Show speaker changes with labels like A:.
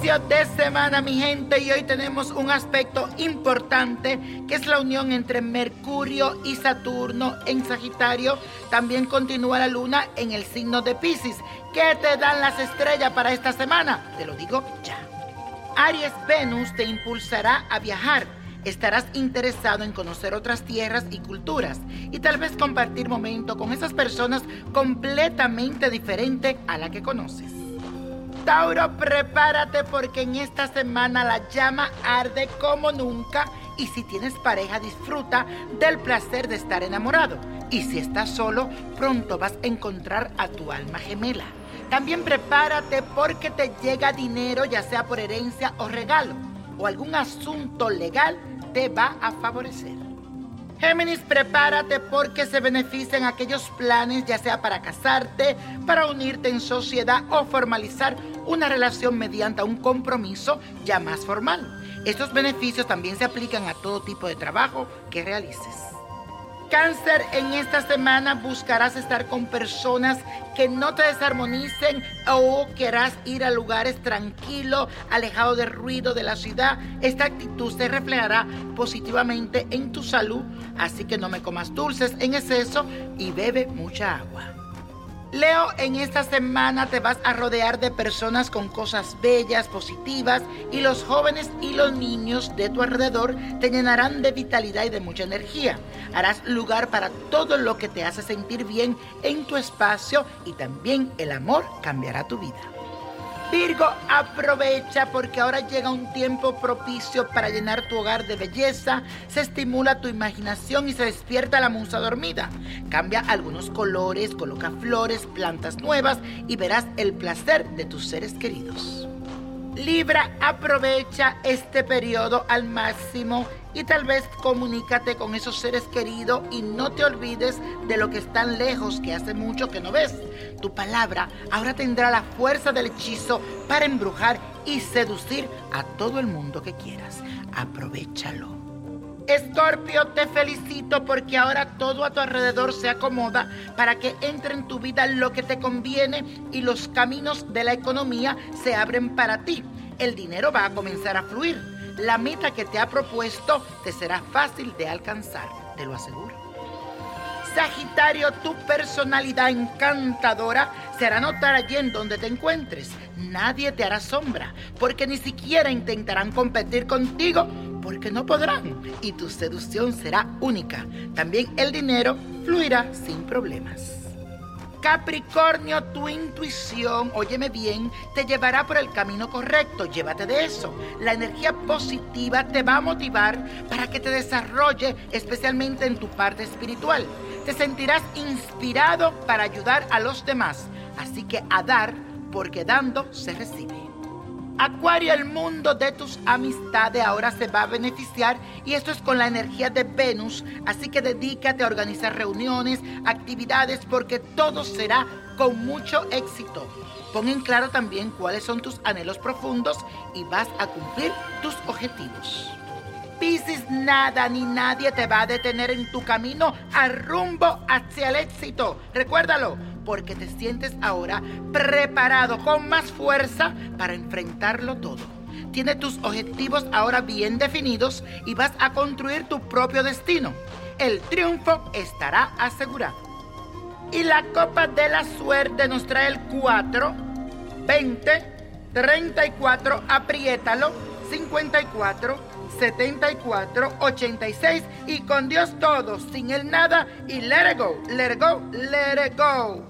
A: Cambio de semana, mi gente, y hoy tenemos un aspecto importante que es la unión entre Mercurio y Saturno en Sagitario. También continúa la luna en el signo de Pisces. ¿Qué te dan las estrellas para esta semana? Te lo digo ya. Aries Venus te impulsará a viajar. Estarás interesado en conocer otras tierras y culturas y tal vez compartir momento con esas personas completamente diferentes a la que conoces. Tauro, prepárate porque en esta semana la llama arde como nunca y si tienes pareja disfruta del placer de estar enamorado. Y si estás solo, pronto vas a encontrar a tu alma gemela. También prepárate porque te llega dinero, ya sea por herencia o regalo, o algún asunto legal te va a favorecer. Géminis, prepárate porque se benefician aquellos planes, ya sea para casarte, para unirte en sociedad o formalizar una relación mediante un compromiso ya más formal. Estos beneficios también se aplican a todo tipo de trabajo que realices. Cáncer, en esta semana buscarás estar con personas que no te desarmonicen o querrás ir a lugares tranquilos, alejados del ruido de la ciudad. Esta actitud se reflejará positivamente en tu salud, así que no me comas dulces en exceso y bebe mucha agua. Leo, en esta semana te vas a rodear de personas con cosas bellas, positivas, y los jóvenes y los niños de tu alrededor te llenarán de vitalidad y de mucha energía. Harás lugar para todo lo que te hace sentir bien en tu espacio y también el amor cambiará tu vida. Virgo, aprovecha porque ahora llega un tiempo propicio para llenar tu hogar de belleza, se estimula tu imaginación y se despierta la musa dormida. Cambia algunos colores, coloca flores, plantas nuevas y verás el placer de tus seres queridos. Libra, aprovecha este periodo al máximo y tal vez comunícate con esos seres queridos y no te olvides de lo que están lejos, que hace mucho que no ves. Tu palabra ahora tendrá la fuerza del hechizo para embrujar y seducir a todo el mundo que quieras. Aprovechalo. Escorpio, te felicito porque ahora todo a tu alrededor se acomoda para que entre en tu vida lo que te conviene y los caminos de la economía se abren para ti. El dinero va a comenzar a fluir. La meta que te ha propuesto te será fácil de alcanzar, te lo aseguro. Sagitario, tu personalidad encantadora se hará notar allí en donde te encuentres. Nadie te hará sombra, porque ni siquiera intentarán competir contigo porque no podrán y tu seducción será única. También el dinero fluirá sin problemas. Capricornio, tu intuición, óyeme bien, te llevará por el camino correcto. Llévate de eso. La energía positiva te va a motivar para que te desarrolle, especialmente en tu parte espiritual. Te sentirás inspirado para ayudar a los demás. Así que a dar, porque dando se recibe. Acuario, el mundo de tus amistades ahora se va a beneficiar y esto es con la energía de Venus, así que dedícate a organizar reuniones, actividades, porque todo será con mucho éxito. Pon en claro también cuáles son tus anhelos profundos y vas a cumplir tus objetivos. Piscis, nada ni nadie te va a detener en tu camino al rumbo hacia el éxito. Recuérdalo porque te sientes ahora preparado con más fuerza para enfrentarlo todo. Tienes tus objetivos ahora bien definidos y vas a construir tu propio destino. El triunfo estará asegurado. Y la copa de la suerte nos trae el 4, 20, 34, apriétalo, 54, 74 86 y con Dios todo, sin el nada y let it go, let it go, let it go.